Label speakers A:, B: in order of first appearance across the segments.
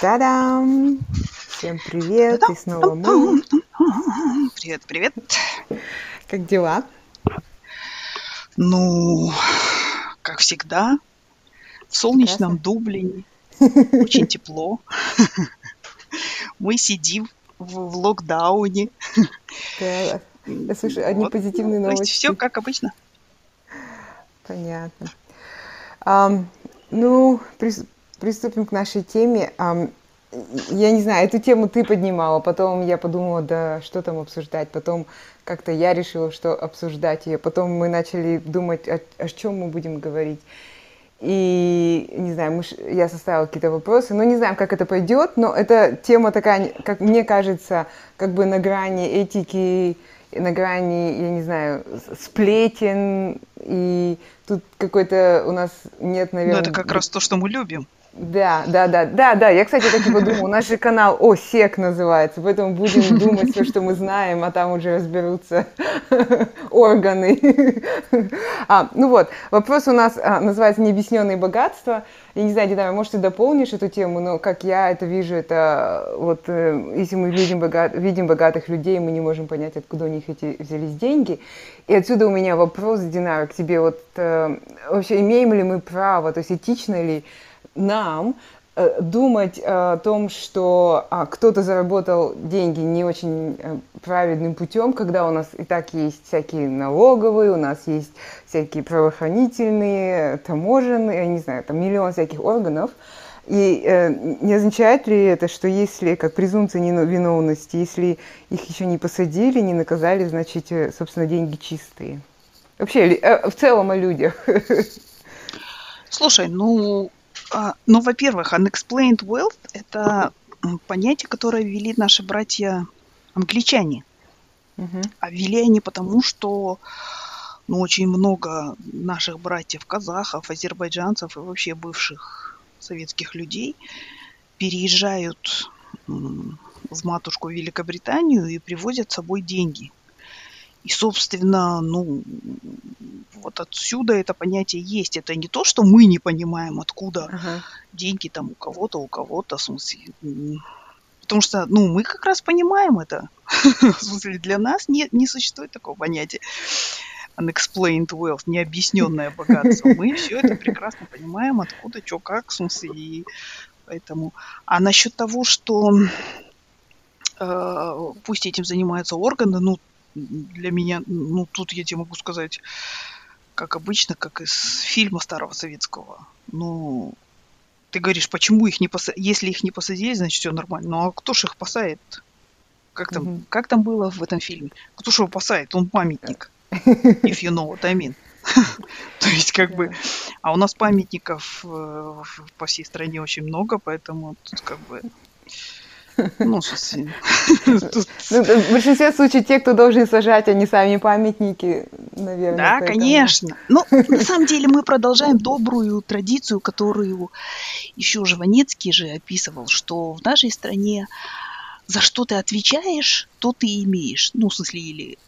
A: Та-дам! Всем привет, и снова мы.
B: Привет, привет.
A: Как дела?
B: Ну, как всегда, в солнечном Дублине, очень тепло. Мы сидим в, в локдауне.
A: Да, я слышу одни
B: Вот.
A: позитивные
B: То есть
A: новости.
B: все как обычно.
A: Понятно. Ам, ну, прис- приступим к нашей теме. Я не знаю, эту тему ты поднимала, потом я подумала, да что там обсуждать, потом как-то я решила, что обсуждать ее, потом мы начали думать, о, о чем мы будем говорить. И, не знаю, мы я составила какие-то вопросы, но не знаем, как это пойдет, но эта тема такая, как мне кажется, как бы на грани этики, на грани, я не знаю, сплетен, и тут какой-то у нас нет,
B: Но
A: наверное...
B: это как раз то, что мы любим.
A: Да, да, да, да, да. Я, кстати, так и подумала. У нас же канал О, СЕК называется, поэтому будем думать все, что мы знаем, а там уже разберутся органы. А, ну вот, вопрос у нас а, называется «Необъясненные богатства». Я не знаю, Динара, может, ты дополнишь эту тему, но как я это вижу, это вот, э, если мы видим, богат, видим богатых людей, мы не можем понять, откуда у них эти взялись деньги. И отсюда у меня вопрос, Динара, к тебе. Вот э, вообще имеем ли мы право, то есть этично ли нам э, думать э, о том, что а, кто-то заработал деньги не очень э, праведным путем, когда у нас и так есть всякие налоговые, у нас есть всякие правоохранительные, таможенные, я не знаю, там миллион всяких органов. И э, не означает ли это, что если, как презумпция невиновности, если их еще не посадили, не наказали, значит, собственно, деньги чистые? Вообще, э, в целом о людях.
B: Слушай, ну, ну, во-первых, unexplained wealth – это понятие, которое ввели наши братья англичане.
A: Мгм.
B: А ввели они потому, что ну, очень много наших братьев казахов, азербайджанцев и вообще бывших советских людей переезжают в матушку Великобританию и привозят с собой деньги. И, собственно, ну, вот отсюда это понятие есть. Это не то, что мы не понимаем, откуда
A: Ага.
B: деньги там у кого-то, у кого-то, в смысле. Потому что, ну, мы как раз понимаем это. В смысле, для нас не, не существует такого понятия unexplained wealth, необъясненное богатство. Мы все это прекрасно понимаем, откуда, что, как, в смысле, и поэтому. А насчет того, что э, пусть этим занимаются органы, ну, для меня, ну, тут я тебе могу сказать, как обычно, как из фильма старого советского. Ну, ты говоришь, почему их не посадили? Если их не посадили, значит, все нормально. Ну, а кто ж их посадит? Как там,
A: Мгм.
B: как там было в этом фильме? Кто ж его посадит? Он памятник. If you know what I mean. То есть, как бы... А у нас памятников э, по всей стране очень много, поэтому тут как бы... Ну, тут-
A: Ну, в большинстве случаев те, кто должен сажать, они сами памятники, наверное.
B: Да,
A: поэтому-
B: конечно. Но на самом деле мы продолжаем добрую традицию, которую еще Жванецкий же описывал, что в нашей стране за что ты отвечаешь, то ты имеешь. Ну, в смысле, или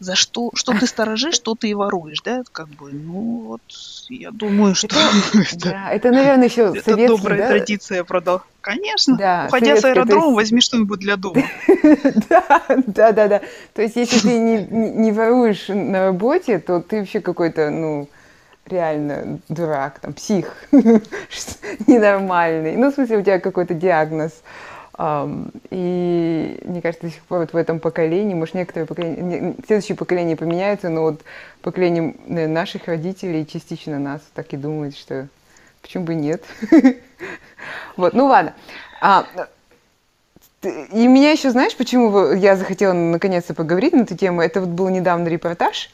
B: за что, что ты сторожишь, то ты и воруешь, да, как бы, ну, вот, я думаю, что это,
A: Да, это, наверное, еще
B: это
A: советский,
B: добрая
A: да?
B: традиция продал. Конечно,
A: Да,
B: уходя с аэродрома,
A: есть-
B: возьми что-нибудь для дома.
A: Да, да, да, да. То есть, если ты не, не- воруешь на работе, то ты вообще какой-то, ну, реально дурак, там, псих, ненормальный. Ну, в смысле, у тебя какой-то диагноз. И мне кажется, до сих пор вот в этом поколении, может, некоторые поколения, следующие поколения поменяются, но вот поколение наших родителей, частично нас, так и думают, что почему бы нет. Вот, ну ладно. А, И меня еще, знаешь, почему я захотела наконец-то поговорить на эту тему? Это вот был недавно репортаж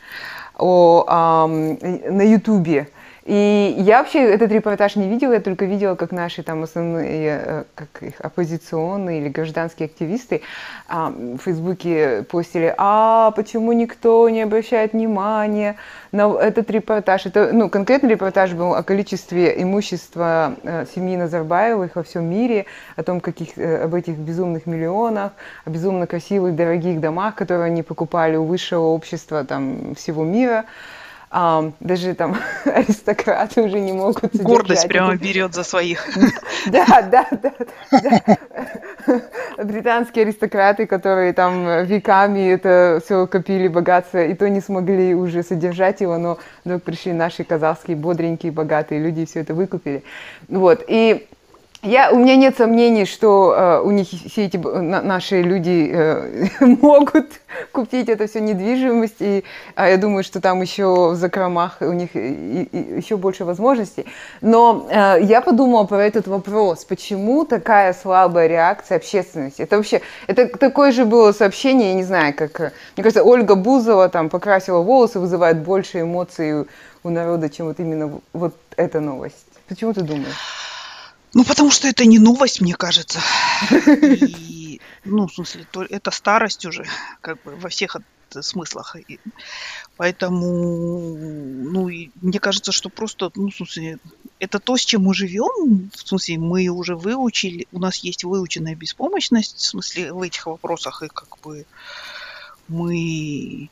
A: о, на Ютубе. И я вообще этот репортаж не видела, я только видела, как наши там основные, э, как их, оппозиционные или гражданские активисты а, в Фейсбуке постили, а почему никто не обращает внимания на этот репортаж. Это, ну, конкретный репортаж был о количестве имущества э, семьи Назарбаевых во всем мире, о том, каких, э, об этих безумных миллионах, о безумно красивых, дорогих домах, которые они покупали у высшего общества там, всего мира. А, даже там аристократы уже не могут
B: Гордость прямо берет за своих.
A: Да, да, да, да. Британские аристократы, которые там веками это все копили богатство, и то не смогли уже содержать его, но вдруг пришли наши казахские бодренькие, богатые люди и все это выкупили. Вот, и я, у меня нет сомнений, что э, у них все эти на, наши люди э, могут купить это все недвижимость, и э, я думаю, что там еще в закромах у них и, и еще больше возможностей. Но э, я подумала про этот вопрос, почему такая слабая реакция общественности? Это вообще, это такое же было сообщение, я не знаю, как, э, мне кажется, Ольга Бузова там покрасила волосы, вызывает больше эмоций у, народа, чем вот именно вот эта новость. Почему ты думаешь?
B: Ну, потому что это не новость, мне кажется. И, ну, в смысле, то, это старость уже, как бы во всех смыслах. И поэтому, ну, и мне кажется, что просто, ну, в смысле, это то, с чем мы живем, в смысле, мы уже выучили, у нас есть выученная беспомощность, в смысле, в этих вопросах, и как бы мы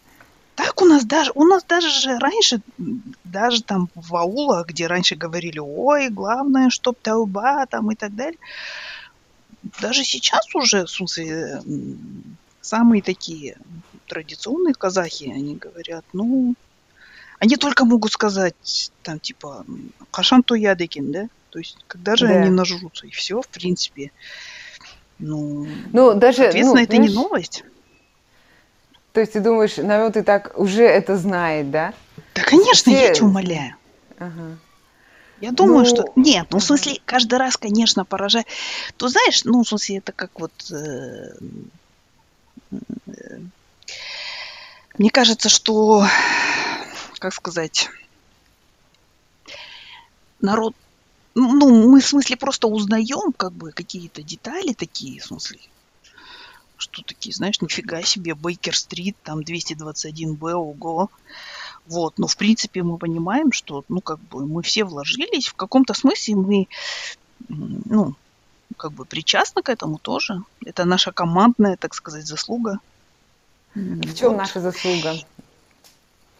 B: так у нас даже, у нас даже же раньше, даже там в аулах, где раньше говорили, ой, главное, чтоб тауба там и так далее, даже сейчас уже, в смысле, самые такие традиционные казахи, они говорят, ну, они только могут сказать, там, типа, кашан то ядыкин, да? То есть, когда же да. они нажрутся, и все, в принципе. Ну, ну даже, соответственно, ну, это знаешь, не новость.
A: То есть ты думаешь, народ и так уже это знает, да?
B: Да, конечно, Все... я тебя умоляю. Ага. Я думаю, ну... что... Нет, ну, в смысле, каждый раз, конечно, поражает. То знаешь, ну, в смысле, это как вот... Э, э, мне кажется, что... Как сказать... Народ... Ну, мы, в смысле, просто узнаем, как бы, какие-то детали такие, в смысле, что такие, знаешь, нифига себе, Бейкер-стрит, там 221Б, ого. Вот, но в принципе мы понимаем, что, ну, как бы мы все вложились, в каком-то смысле мы, ну, как бы причастны к этому тоже. Это наша командная, так сказать, заслуга.
A: В чем вот. наша заслуга?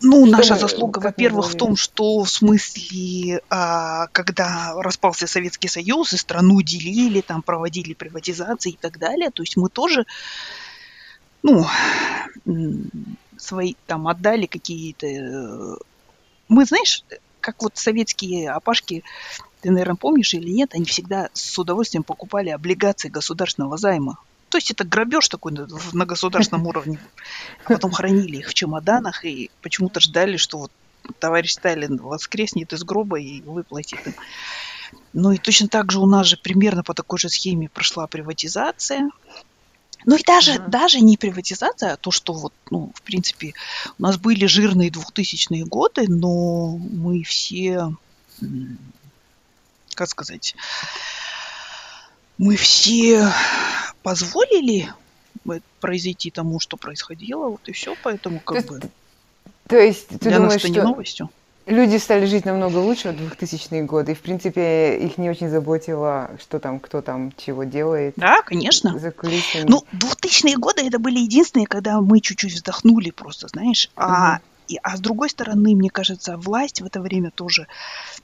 B: Ну, наша заслуга, во-первых, в том, что в смысле, а, когда распался Советский Союз и страну делили, там проводили приватизации и так далее, то есть мы тоже, ну, свои там отдали какие-то... Мы, знаешь, как вот советские опашки, ты, наверное, помнишь или нет, они всегда с удовольствием покупали облигации государственного займа. То есть это грабеж такой на государственном уровне. А потом хранили их в чемоданах и почему-то ждали, что вот товарищ Сталин воскреснет из гроба и выплатит им. Ну и точно так же у нас же примерно по такой же схеме прошла приватизация. Ну и даже, mm-hmm. даже не приватизация, а то, что вот, ну, в принципе, у нас были жирные 2000-е годы, но мы все, как сказать, мы все позволили произойти тому, что происходило, вот и все, поэтому как
A: то
B: бы...
A: То есть ты
B: для
A: думаешь,
B: нас это
A: что
B: не новостью?
A: Люди стали жить намного лучше в 2000-е годы, и, в принципе, их не очень заботило, что там, кто там чего делает.
B: Да, конечно. За кулисами. Ну, 2000-е годы это были единственные, когда мы чуть-чуть вздохнули просто, знаешь. А, и, а с другой стороны, мне кажется, власть в это время тоже,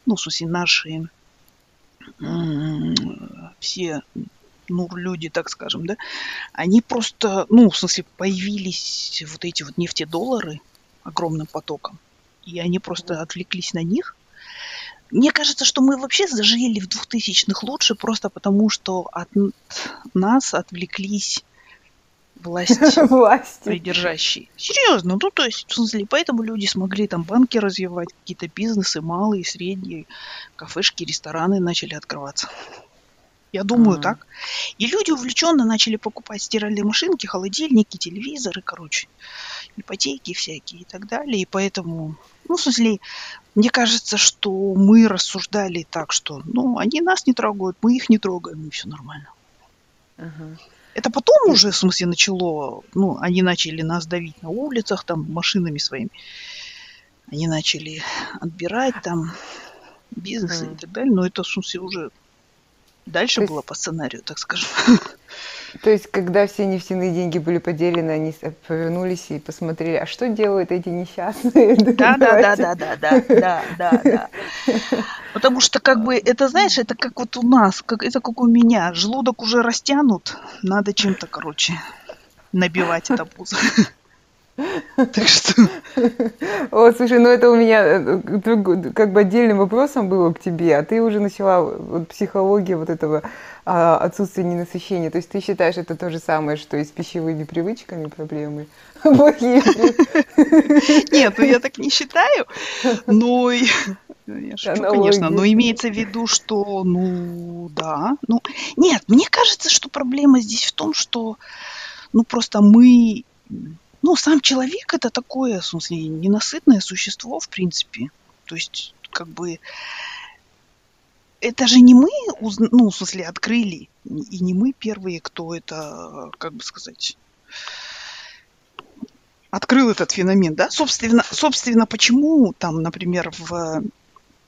B: ну, в смысле, наши все ну, люди, так скажем, да, они просто, ну, в смысле, появились вот эти вот нефтедоллары огромным потоком, и они просто отвлеклись на них. Мне кажется, что мы вообще зажили в 2000-х лучше, просто потому что от нас отвлеклись власти, власти. Серьезно, ну то есть, в смысле, поэтому люди смогли там банки развивать, какие-то бизнесы, малые, средние, кафешки, рестораны начали открываться. Я думаю, mm-hmm. так. И люди увлеченно начали покупать стиральные машинки, холодильники, телевизоры, короче, ипотеки всякие и так далее. И поэтому, ну, в смысле, мне кажется, что мы рассуждали так, что, ну, они нас не трогают, мы их не трогаем, и все нормально. Uh-huh. Это потом уже, в смысле, начало, ну, они начали нас давить на улицах, там, машинами своими. Они начали отбирать там бизнесы mm. и так далее. Но это, в смысле, уже Дальше есть... было по сценарию, так скажем.
A: То есть, когда все нефтяные деньги были поделены, они повернулись и посмотрели, а что делают эти несчастные?
B: Да, да, да, да, да, да, да, да, да. Потому что, как бы, это, знаешь, это как вот у нас, как, это как у меня. Желудок уже растянут, надо чем-то, короче, набивать это пузо.
A: Так что... О, слушай, ну это у меня э, как бы отдельным вопросом было к тебе, а ты уже начала вот, психология вот этого а, отсутствия ненасыщения. То есть ты считаешь это то же самое, что и с пищевыми привычками проблемы?
B: Нет, ну я так не считаю, но... Я шучу, конечно, но имеется в виду, что, ну, да. Ну, нет, мне кажется, что проблема здесь в том, что, ну, просто мы ну, сам человек это такое, в смысле, ненасытное существо, в принципе. То есть, как бы, это же не мы, ну, в смысле, открыли, и не мы первые, кто это, как бы сказать, открыл этот феномен, да? Собственно, собственно, почему там, например, в,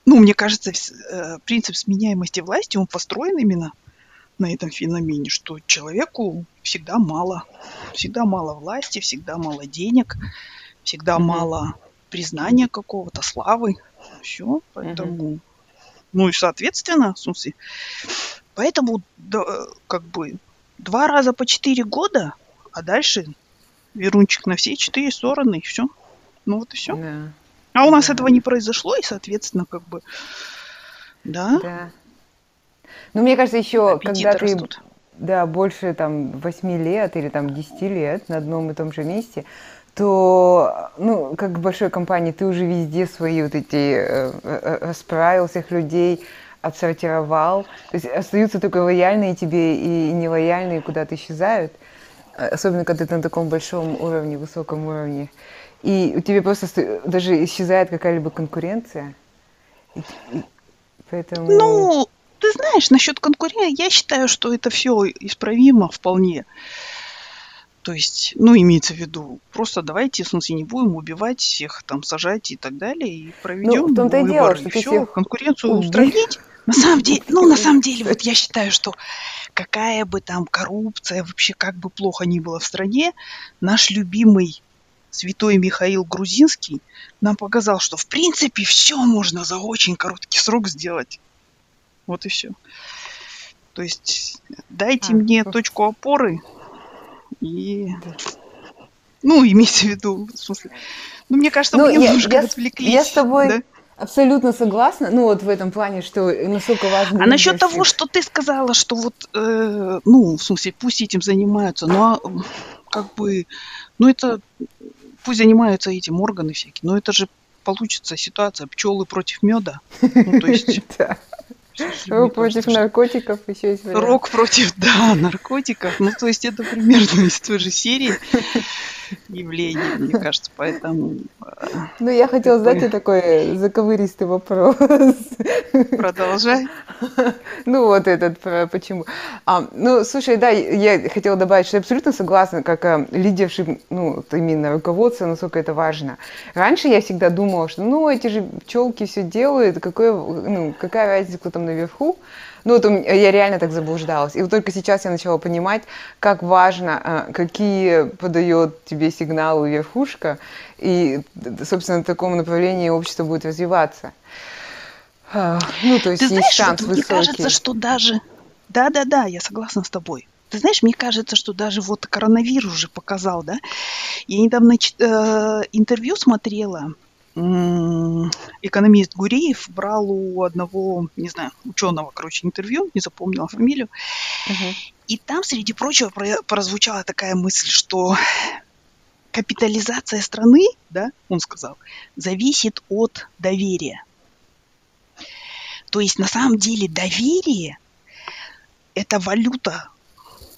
B: ну, мне кажется, э, принцип сменяемости власти, он построен именно на этом феномене, что человеку всегда мало. Всегда мало власти, всегда мало денег, всегда mm-hmm. мало признания какого-то, славы. Все, поэтому... Mm-hmm. Ну и соответственно, в смысле, поэтому да, как бы два раза по четыре года, а дальше верунчик на все четыре стороны, и все. Ну вот и все. Yeah. А у нас yeah. этого не произошло, и, соответственно, как бы, да.
A: Yeah. Ну, мне кажется, еще, когда ты растут. да, больше там 8 лет или там 10 лет на одном и том же месте, то, ну, как в большой компании, ты уже везде свои вот эти э, э, расправил всех людей, отсортировал. То есть остаются только лояльные тебе и нелояльные куда-то исчезают. Особенно, когда ты на таком большом уровне, высоком уровне. И у тебя просто даже исчезает какая-либо конкуренция. И, и,
B: поэтому... Ну, ты знаешь, насчет конкуренции, я считаю, что это все исправимо вполне. То есть, ну, имеется в виду, просто давайте, в смысле, не будем убивать всех, там, сажать и так далее, и проведем ну, в том-то и дело, что и все, конкуренцию убить. устранить. На самом деле, ну, на самом деле, вот я считаю, что какая бы там коррупция, вообще как бы плохо ни было в стране, наш любимый святой Михаил Грузинский нам показал, что в принципе все можно за очень короткий срок сделать. Вот и все. То есть дайте а, мне просто... точку опоры и... Ну, имейте в виду, в смысле... Ну, мне кажется, ну, мы немножко я, отвлеклись.
A: Я с тобой да? абсолютно согласна, ну, вот в этом плане, что насколько важно...
B: А насчет того, что ты сказала, что вот, э, ну, в смысле, пусть этим занимаются, но как бы, ну, это, пусть занимаются этим органы всякие, но это же получится ситуация пчелы против меда. Ну, то есть...
A: Рок против наркотиков еще есть
B: вариант. Рок против, да, наркотиков. Ну, то есть это примерно из той же серии явления, мне кажется, поэтому...
A: Ну, я хотела задать тебе такой заковыристый вопрос.
B: Продолжай.
A: Ну, вот этот, почему. А, ну, слушай, да, я хотела добавить, что я абсолютно согласна, как э, лидершип, ну, именно руководство, насколько это важно. Раньше я всегда думала, что, ну, эти же пчелки все делают, какое, ну, какая разница, кто там наверху. Ну, вот я реально так заблуждалась. И вот только сейчас я начала понимать, как важно, а, какие подает тебе сигналы верхушка, и, собственно, в таком направлении общество будет развиваться.
B: А, ну, то есть Ты есть знаешь, шанс вот высокий. Мне кажется, что даже... Да-да-да, я согласна с тобой. Ты знаешь, мне кажется, что даже вот коронавирус уже показал, да? Я недавно э, интервью смотрела экономист Гуреев брал у одного, не знаю, ученого, короче, интервью, не запомнила фамилию. Uh-huh. И там, среди прочего, прозвучала такая мысль, что капитализация страны, да, он сказал, зависит от доверия. То есть на самом деле доверие – это валюта,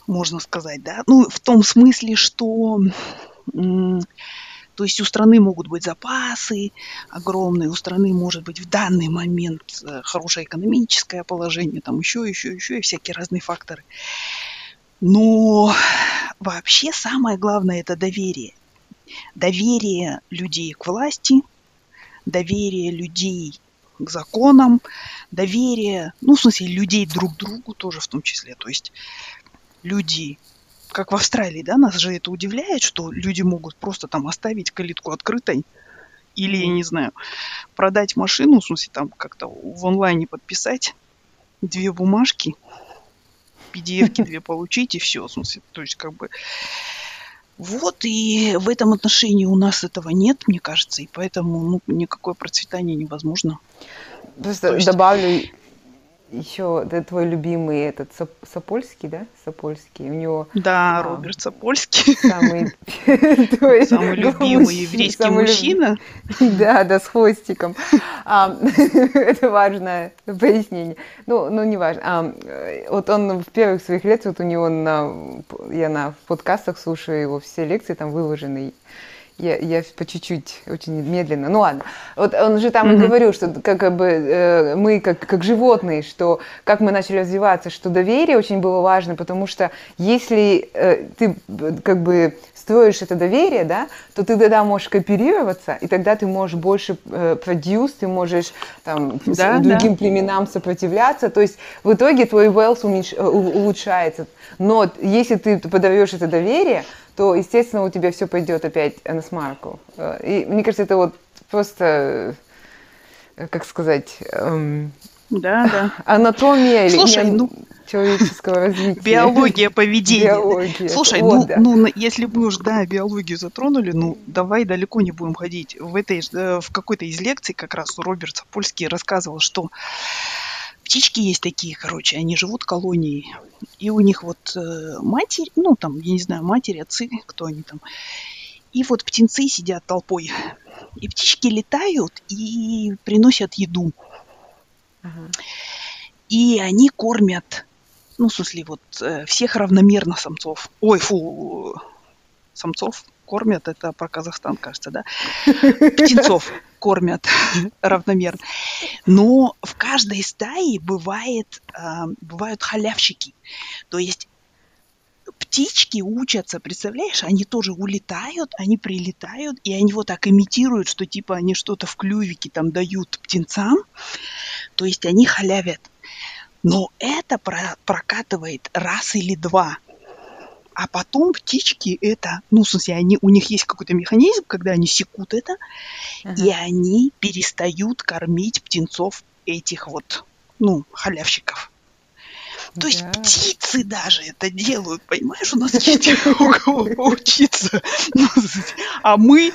B: можно сказать, да, ну в том смысле, что то есть у страны могут быть запасы огромные, у страны может быть в данный момент э, хорошее экономическое положение, там еще, еще, еще и всякие разные факторы. Но вообще самое главное это доверие. Доверие людей к власти, доверие людей к законам, доверие, ну, в смысле, людей друг к другу тоже в том числе. То есть люди, как в Австралии, да, нас же это удивляет, что люди могут просто там оставить калитку открытой, или, я не знаю, продать машину, в смысле, там как-то в онлайне подписать две бумажки, pdf две получить, и все, в смысле, то есть как бы... Вот, и в этом отношении у нас этого нет, мне кажется, и поэтому ну, никакое процветание невозможно.
A: Просто есть... добавлю еще это твой любимый этот Сапольский, да? Сапольский. У него.
B: Да, а, Роберт Сапольский.
A: Самый
B: твой самый любимый еврейский самый мужчина.
A: Да, да, с хвостиком. А, это важное пояснение. Ну, ну не важно. А, вот он в первых своих лекциях, вот у него на я на подкастах слушаю его все лекции там выложены я, я по чуть-чуть, очень медленно. Ну ладно. Вот он же там mm-hmm. и говорил, что как, как бы э, мы как, как животные, что как мы начали развиваться, что доверие очень было важно, потому что если э, ты как бы строишь это доверие, да, то ты тогда можешь кооперироваться, и тогда ты можешь больше э, продюс, ты можешь там да, другим да. племенам сопротивляться. То есть в итоге твой wealth уменьш... Э, улучшается. Но если ты подаешь это доверие, то, естественно, у тебя все пойдет опять на смарку. Э, и мне кажется, это вот просто, э, как сказать, эм,
B: да, да.
A: анатомия Слушай, или ну, человеческого развития.
B: Биология поведения. Биология. Слушай, вот, ну, да. ну, если мы уж, да, биологию затронули, ну, давай далеко не будем ходить. В, этой, э, в какой-то из лекций как раз Роберт Сапольский рассказывал, что птички есть такие, короче, они живут колонией. И у них вот э, матерь, ну там, я не знаю, матери, отцы, кто они там. И вот птенцы сидят толпой. И птички летают и приносят еду. Ага. И они кормят, ну, в смысле, вот э, всех равномерно самцов. Ой, фу, самцов кормят, это про Казахстан, кажется, да? Птенцов кормят равномерно. Но в каждой стае бывает, э, бывают халявщики. То есть птички учатся, представляешь, они тоже улетают, они прилетают, и они вот так имитируют, что типа они что-то в клювике там дают птенцам, то есть они халявят. Но это про прокатывает раз или два а потом птички это, ну, в смысле, они, у них есть какой-то механизм, когда они секут это, uh-huh. и они перестают кормить птенцов этих вот, ну, халявщиков. То да. есть птицы даже это делают, понимаешь? У нас есть у кого поучиться. Ну, а мы,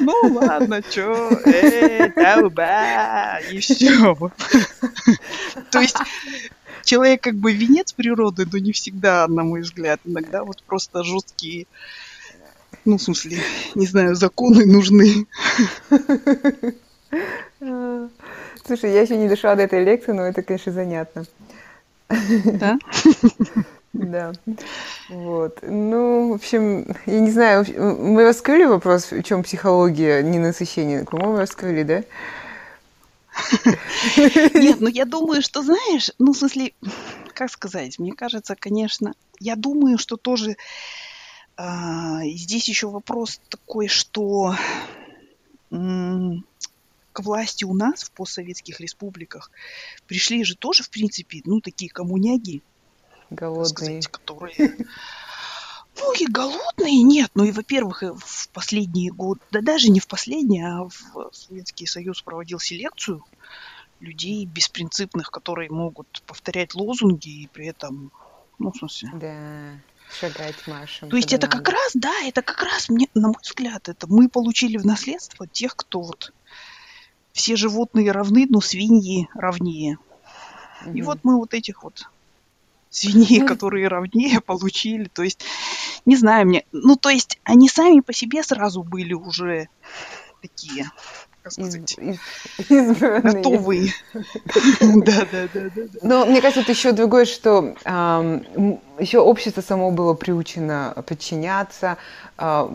B: ну ладно, чё, э, тауба, и все. То есть человек как бы венец природы, но не всегда, на мой взгляд. Иногда вот просто жесткие, ну, в смысле, не знаю, законы нужны.
A: Слушай, я еще не дошла до этой лекции, но это, конечно, занятно.
B: Да?
A: Да. Вот. Ну, в общем, я не знаю, мы раскрыли вопрос, в чем психология ненасыщения. По-моему, раскрыли, да?
B: Нет, ну я думаю, что, знаешь, ну, в смысле, как сказать, мне кажется, конечно, я думаю, что тоже а, здесь еще вопрос такой, что к власти у нас в постсоветских республиках пришли же тоже, в принципе, ну, такие коммуняги,
A: Голодные.
B: Сказать, которые ну и голодные нет. Ну и, во-первых, в последние годы, да даже не в последние, а в Советский Союз проводил селекцию людей беспринципных, которые могут повторять лозунги и при этом, ну, в смысле...
A: Да, шагать маршем.
B: То есть это надо. как раз, да, это как раз, мне, на мой взгляд, это мы получили в наследство тех, кто вот все животные равны, но свиньи равнее. Угу. И вот мы вот этих вот свиней, которые равнее получили. То есть, не знаю, мне... Ну, то есть, они сами по себе сразу были уже такие, сказать, готовые.
A: Да, да, да, да. Но мне кажется, это еще другое, что еще общество само было приучено подчиняться, а,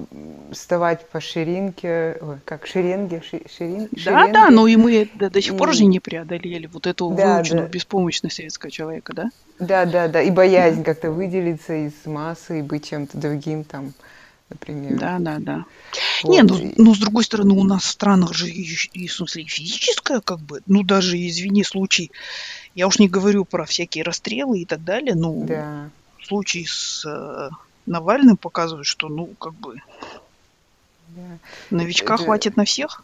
A: вставать по ширинке, как шеренге, ширин,
B: Да, да, но и мы до, сих пор же не преодолели вот эту выученную беспомощность советского человека, да?
A: Да, да, да, и боязнь как-то выделиться из массы и быть чем-то другим там например.
B: Да, да, да. Вот. Не, ну, ну, с другой стороны, у нас в странах же и, и, в смысле, и физическое, как бы, ну, даже, извини, случай, я уж не говорю про всякие расстрелы и так далее, ну,
A: да.
B: случай с э, Навальным показывает, что, ну, как бы,
A: Да.
B: новичка
A: Это-
B: хватит на всех.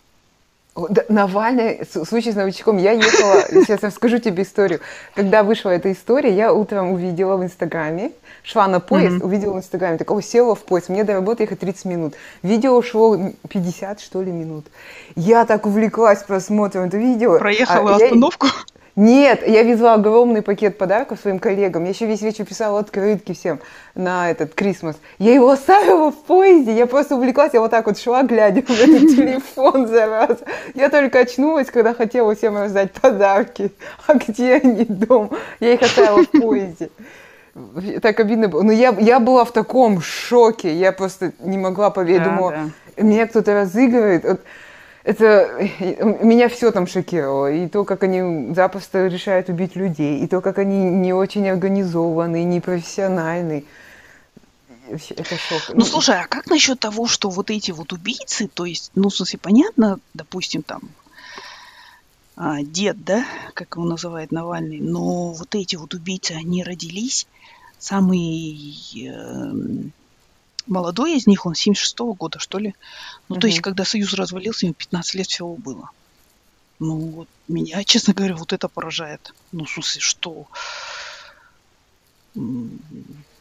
A: Навальный, случай с новичком, я ехала, сейчас расскажу тебе историю. Когда вышла эта история, я утром увидела в Инстаграме, шла на поезд,
B: Мгм.
A: увидела в Инстаграме, такого села в поезд, мне до работы ехать 30 минут. Видео шло м, 50, что ли, минут. Я так увлеклась просмотром этого видео.
B: Проехала
A: А я-
B: остановку.
A: Нет, я везла огромный пакет подарков своим коллегам. Я еще весь вечер писала открытки всем на этот Крисмас. Я его оставила в поезде, я просто увлеклась, я вот так вот шла, глядя в этот телефон за раз. Я только очнулась, когда хотела всем раздать подарки. А где они дома? Я их оставила в поезде. Так обидно было. Но я, я была в таком шоке, я просто не могла поверить.
B: Да,
A: Думала, меня кто-то разыгрывает. Вот это э, меня все там шокировало. И то, как они запросто решают убить людей, и то, как они не очень организованы, непрофессиональны. Это шок.
B: Ну, слушай, а как насчет того, что вот эти вот убийцы, то есть, ну, в смысле, понятно, допустим, там, а, дед, да, как его называет Навальный, но вот эти вот убийцы, они родились, самый эм, молодой из них, он 76-го года, что ли. Ну, то есть, когда Союз развалился, им 15 лет всего было. Ну, вот меня, честно говоря, вот это поражает. Ну, в смысле, что?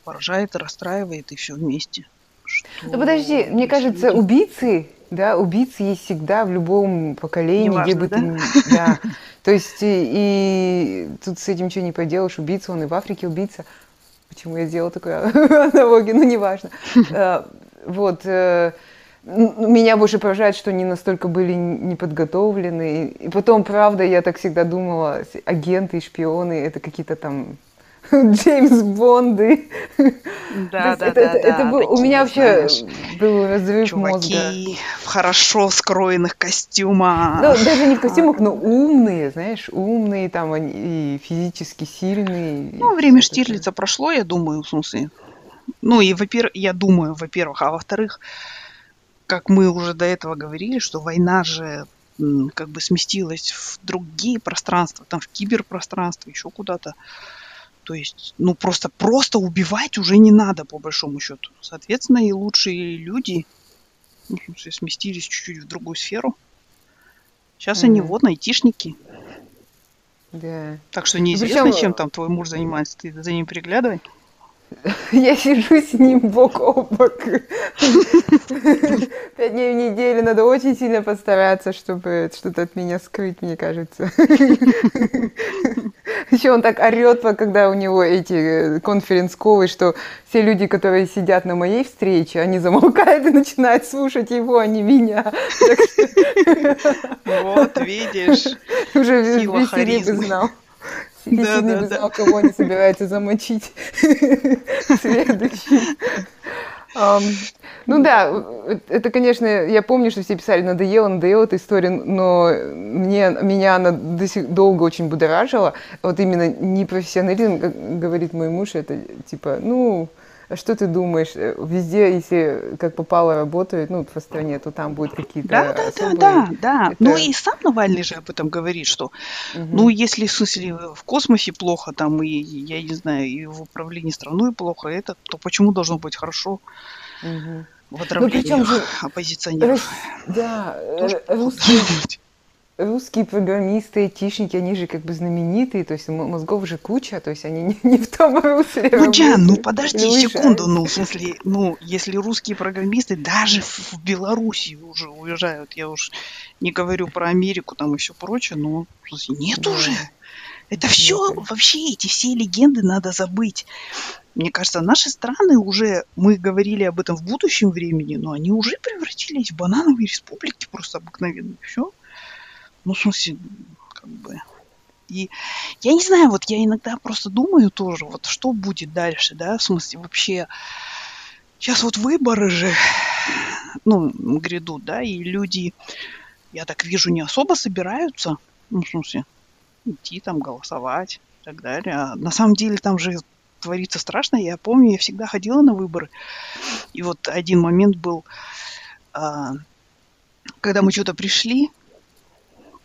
B: Поражает, расстраивает и все вместе. Что
A: Ну подожди, мне кажется,
B: люди-
A: убийцы, да, убийцы есть всегда в любом поколении, где
B: Неважно,
A: бы
B: да?
A: ты ни- да. То есть и, тут с этим ничего не поделаешь, убийца, он и в Африке убийца. Почему я сделала такую аналогию, ну неважно. Э, Вот. Меня больше поражает, что они настолько были неподготовлены. И потом, правда, я так всегда думала, агенты и шпионы это какие-то там Джеймс Бонды.
B: Да, да, да,
A: это, это,
B: да,
A: это был- у меня вообще
B: знаешь,
A: был разрыв мозга.
B: чуваки в хорошо скроенных костюмах.
A: Ну, даже не в костюмах, но умные, знаешь, умные, там они и физически сильные.
B: Ну, время. Штирлица прошло, я думаю, в смысле. Ну, и, во-первых, я думаю, во-первых, а во-вторых, как мы уже до этого говорили, что война же как бы сместилась в другие пространства, там в киберпространство, еще куда-то. То есть, ну, просто, просто убивать уже не надо, по большому счету. Соответственно, и лучшие люди, ну, сместились чуть-чуть в другую сферу. Сейчас они
A: Мгм.
B: вот айтишники.
A: Да.
B: Так что неизвестно,
A: причем,
B: чем там твой муж занимается. Ты за ним приглядывай.
A: Я сижу с ним бок о бок. Пять дней в неделю надо очень сильно постараться, чтобы что-то от меня скрыть, мне кажется. Еще он так орет, когда у него эти конференц-колы, что все люди, которые сидят на моей встрече, они замолкают и начинают слушать его, а не меня.
B: Вот, видишь.
A: Уже весь бы знал. Бы
B: да.
A: знал, кого они собираются замочить следующий. Ам, Ну да, это, конечно, я помню, что все писали, надоело, надоела эта история, но мне, меня она до сих долго очень будоражила. Вот именно непрофессионализм, как говорит мой муж, это типа, ну, что ты думаешь, э, везде, если как попало работают, ну, по стране, то там будут какие-то
B: Да, да, да,
A: особые...
B: да, да.
A: это-
B: Ну и сам Навальный же об этом говорит, что,
A: Мгм.
B: ну, если в смысле в космосе плохо, там, и, я не знаю, и в управлении страной плохо, это, то почему должно быть хорошо
A: Мгм.
B: в отравлении
A: причем же
B: оппозиционеров?
A: Рус- Да, э,
B: Тоже
A: русские. Русские программисты, айтишники, они же как бы знаменитые, то есть мозгов же куча, то есть они не, не в том русле
B: Ну, Джан, ну
A: работают.
B: подожди
A: И
B: секунду, ну, в смысле, ну, если русские программисты даже в, в Белоруссию уже уезжают, я уж не говорю про Америку там и все прочее, но смысле, нет
A: Да.
B: уже. Это все,
A: Нет.
B: вообще эти все легенды надо забыть. Мне кажется, наши страны уже, мы говорили об этом в будущем времени, но они уже превратились в банановые республики просто обыкновенные. Все. Ну, в смысле, как бы... И я не знаю, вот я иногда просто думаю тоже, вот что будет дальше, да, в смысле вообще... Сейчас вот выборы же, ну, грядут, да, и люди, я так вижу, не особо собираются, ну, в смысле, идти там голосовать и так далее. А на самом деле там же творится страшно. Я помню, я всегда ходила на выборы. И вот один момент был, а, когда мы что-то пришли,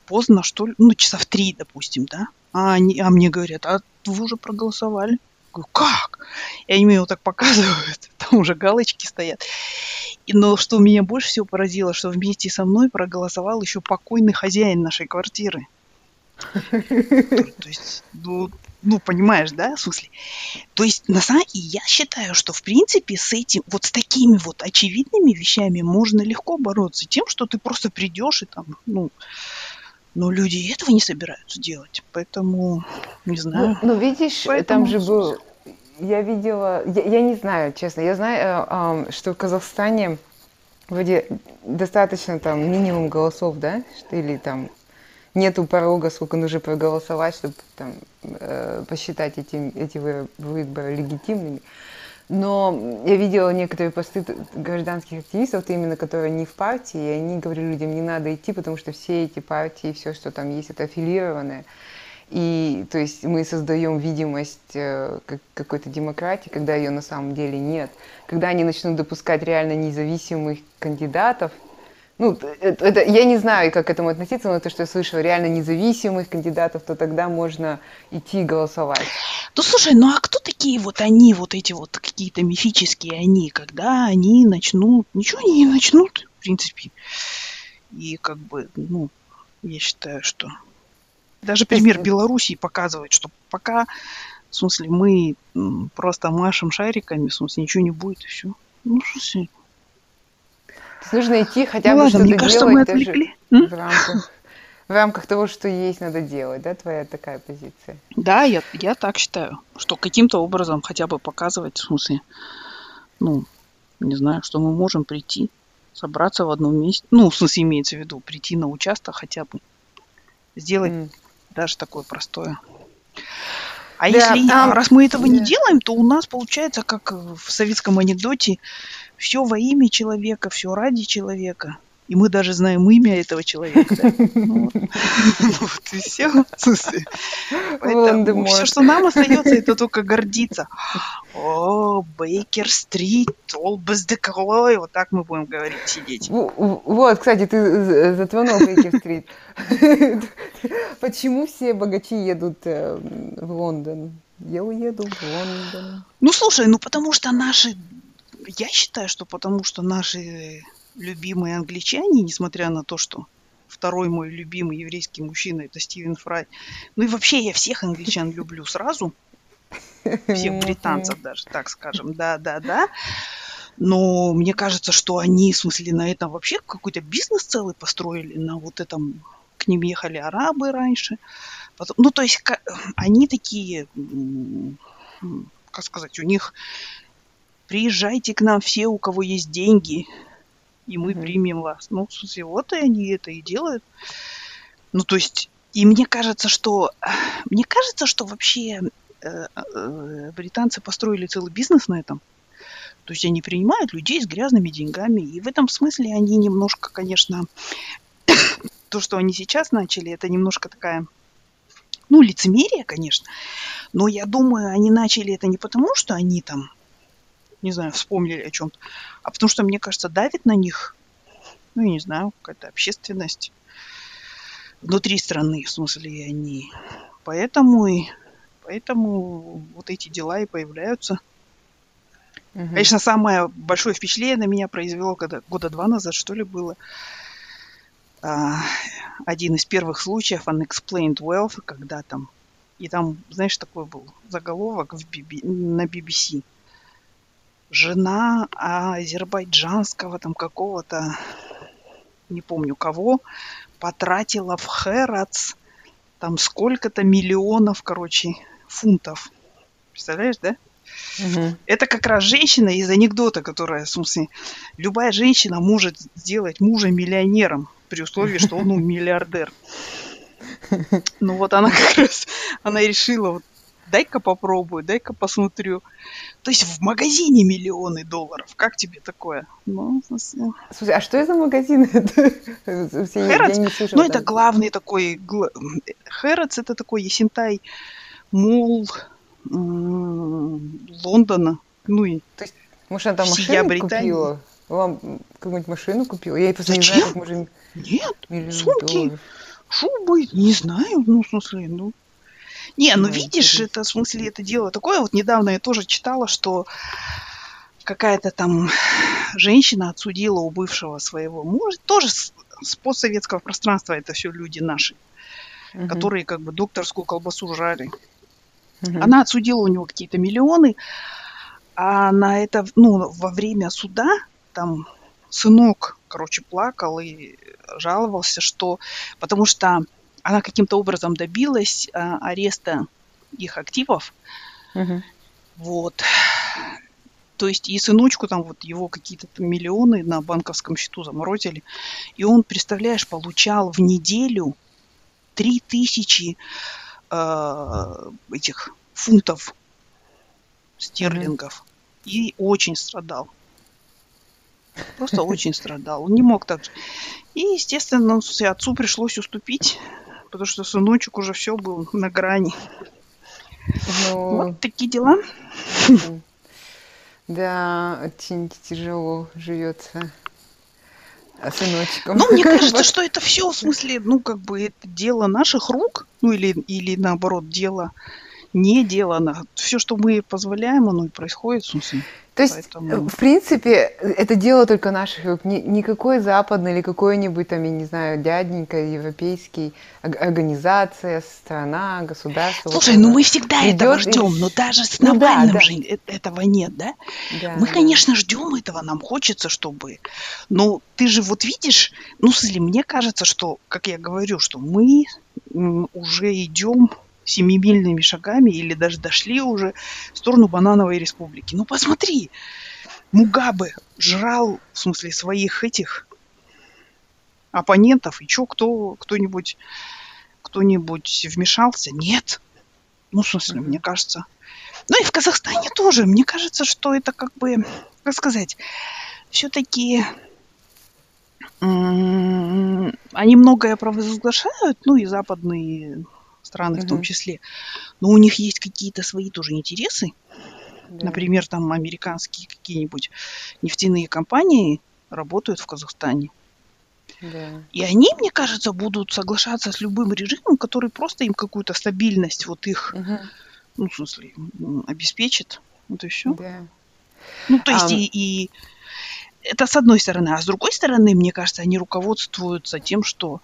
B: поздно, что ли, ну, часа в три, допустим, да, а, они, а мне говорят, а вы уже проголосовали. говорю, как? И они мне вот так показывают, там уже галочки стоят. И, но что меня больше всего поразило, что вместе со мной проголосовал еще покойный хозяин нашей квартиры. То есть, ну, ну, понимаешь, да, в смысле? То есть, на самом деле, я считаю, что, в принципе, с этим, вот с такими вот очевидными вещами можно легко бороться. Тем, что ты просто придешь и там, ну, но люди этого не собираются делать. Поэтому, не ну, знаю.
A: Ну, ну видишь, Поэтому... там же был... Я видела... Я, я не знаю, честно. Я знаю, э, э, что в Казахстане вроде достаточно там минимум голосов, да? Или там нету порога, сколько нужно проголосовать, чтобы там, э, посчитать эти, эти выборы легитимными. Но я видела некоторые посты гражданских активистов, именно которые не в партии, и они говорили людям, не надо идти, потому что все эти партии, все, что там есть, это аффилированное. И то есть мы создаем видимость э, какой-то демократии, когда ее на самом деле нет. Когда они начнут допускать реально независимых кандидатов, ну, это, это, я не знаю, как к этому относиться, но то, что я слышала, реально независимых кандидатов, то тогда можно идти голосовать.
B: Ну, слушай, ну а кто такие вот они, вот эти вот какие-то мифические они, когда они начнут, ничего они не начнут, в принципе. И как бы, ну, я считаю, что даже пример Белоруссии показывает, что пока, в смысле, мы просто машем шариками, в смысле, ничего не будет, и все. Ну, что
A: нужно идти хотя ну, бы что-то делать кажется, мы отвлекли. в рамках, в рамках того, что есть, надо делать, да, твоя такая позиция?
B: Да, я, я так считаю, что каким-то образом хотя бы показывать, в смысле, ну, не знаю, что мы можем прийти, собраться в одном месте, ну, в смысле, имеется в виду, прийти на участок хотя бы, сделать mm. даже такое простое. А да, если а, раз мы этого да. не делаем, то у нас получается, как в советском анекдоте, все во имя человека, все ради человека. И мы даже знаем имя этого человека. Вот и все. Поэтому все, что нам остается, это только гордиться. О, Бейкер Стрит, Олбас Деколой. Вот так мы будем говорить, сидеть.
A: Вот, кстати, ты затронул Бейкер Стрит. Почему все богачи едут э, в Лондон? Я уеду в Лондон.
B: Ну, слушай, ну потому что наши я считаю, что потому что наши любимые англичане, несмотря на то, что второй мой любимый еврейский мужчина это Стивен Фрай. Ну и вообще я всех англичан люблю сразу. Всех британцев даже, так скажем. Да, да, да. Но мне кажется, что они, в смысле, на этом вообще какой-то бизнес целый построили, на вот этом к ним ехали арабы раньше. Потом, ну, то есть они такие, как сказать, у них приезжайте к нам все, у кого есть деньги, и мы mm-hmm. примем вас. Ну, в смысле, вот и они это и делают. Ну, то есть, и мне кажется, что, мне кажется, что вообще э, э, британцы построили целый бизнес на этом. То есть они принимают людей с грязными деньгами. И в этом смысле они немножко, конечно, то, что они сейчас начали, это немножко такая, ну, лицемерие, конечно. Но я думаю, они начали это не потому, что они там не знаю, вспомнили о чем-то, а потому что, мне кажется, давит на них, ну, я не знаю, какая-то общественность внутри страны, в смысле, они. Поэтому и поэтому вот эти дела и появляются. Угу. Конечно, самое большое впечатление на меня произвело, когда года два назад, что ли, было. А, один из первых случаев Unexplained Wealth, когда там, и там, знаешь, такой был заголовок в BB, на BBC – жена азербайджанского там какого-то, не помню кого, потратила в Херац там сколько-то миллионов, короче, фунтов. Представляешь, да? Угу. Это как раз женщина из анекдота, которая, в смысле, любая женщина может сделать мужа миллионером при условии, что он миллиардер. Ну вот она как раз, она решила вот дай-ка попробую, дай-ка посмотрю. То есть в магазине миллионы долларов. Как тебе такое? Ну,
A: Слушай, а что это магазин?
B: Хэротс? Ну, это главный такой... Хэротс это такой Есентай мол Лондона. Ну и
A: То есть, может, она там машину купила? Вам какую-нибудь машину купила? Я просто не знаю, как
B: можно... Нет, сумки, шубы, не знаю, ну, в смысле, ну, Не, ну видишь, это в смысле это дело такое. Вот недавно я тоже читала, что какая-то там женщина отсудила у бывшего своего мужа, тоже с, с постсоветского пространства это все люди наши, угу. которые как бы докторскую колбасу жали. Угу. Она отсудила у него какие-то миллионы, а на это, ну, во время суда там сынок, короче, плакал и жаловался, что потому что она каким-то образом добилась а, ареста их активов. Угу. Вот. То есть и сыночку там вот его какие-то миллионы на банковском счету заморозили. И он, представляешь, получал в неделю 3000 э, этих фунтов стерлингов. Mm-hmm. И очень страдал. Просто очень страдал. Он не мог так же. И, естественно, отцу пришлось уступить, потому что сыночек уже все был на грани. Ну, вот такие дела.
A: Да, очень тяжело живется сыночком.
B: Ну, мне кажется, что это все, в смысле, ну, как бы, это дело наших рук, ну, или, или наоборот, дело не делано. Все, что мы позволяем, оно и происходит, смысле.
A: То есть, Поэтому... в принципе, это дело только наших рук. никакой западный или какой-нибудь там, я не знаю, дяденька европейский, организация, страна, государство.
B: Слушай, вот ну мы всегда этого ждем, и... но даже с ну, Навальным да, да. же э, этого нет, да? да мы, да. конечно, ждем этого, нам хочется, чтобы... Но ты же вот видишь, ну, мне кажется, что, как я говорю, что мы уже идем семимильными шагами или даже дошли уже в сторону банановой республики. Ну посмотри, Мугабе жрал, в смысле, своих этих оппонентов, и что, кто, кто-нибудь, кто-нибудь вмешался? Нет. Ну, в смысле, мне кажется. Ну и в Казахстане тоже. Мне кажется, что это как бы, как сказать, все-таки они многое провозглашают, ну и западные страны угу. в том числе, но у них есть какие-то свои тоже интересы. Да. Например, там американские какие-нибудь нефтяные компании работают в Казахстане. Да. И они, мне кажется, будут соглашаться с любым режимом, который просто им какую-то стабильность вот их, угу. ну, в смысле, обеспечит. Вот и все. Да. Ну, то есть а... и, и это с одной стороны. А с другой стороны, мне кажется, они руководствуются тем, что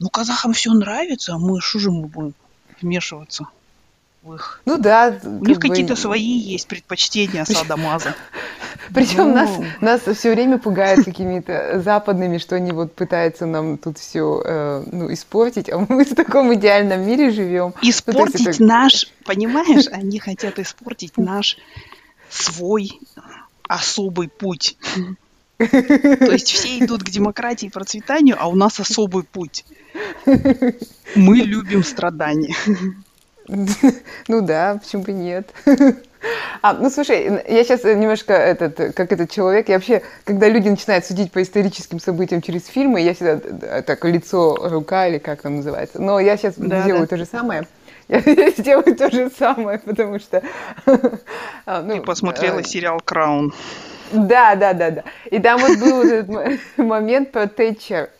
B: ну, казахам все нравится, а мы что же мы будем вмешиваться в их?
A: Ну да.
B: У них бы... какие-то свои есть предпочтения Садамаза.
A: Причем нас, ну. нас все время пугают какими-то западными, что они вот пытаются нам тут все э, ну, испортить, а мы в таком идеальном мире живем.
B: Ну, испортить ну, это... наш, понимаешь, они хотят испортить наш свой особый путь. То есть все идут к демократии и процветанию, а у нас особый путь. Мы любим страдания.
A: Ну да, почему бы нет. А, ну слушай, я сейчас немножко этот, как этот человек, я вообще, когда люди начинают судить по историческим событиям через фильмы, я всегда э, так лицо, рука или как там называется. Но я сейчас да, сделаю да. то же самое. Я сделаю то же самое, потому что...
B: А, ну, Ты посмотрела э, сериал «Краун».
A: Да, да, да, да. И там вот был этот момент про Тэтчер,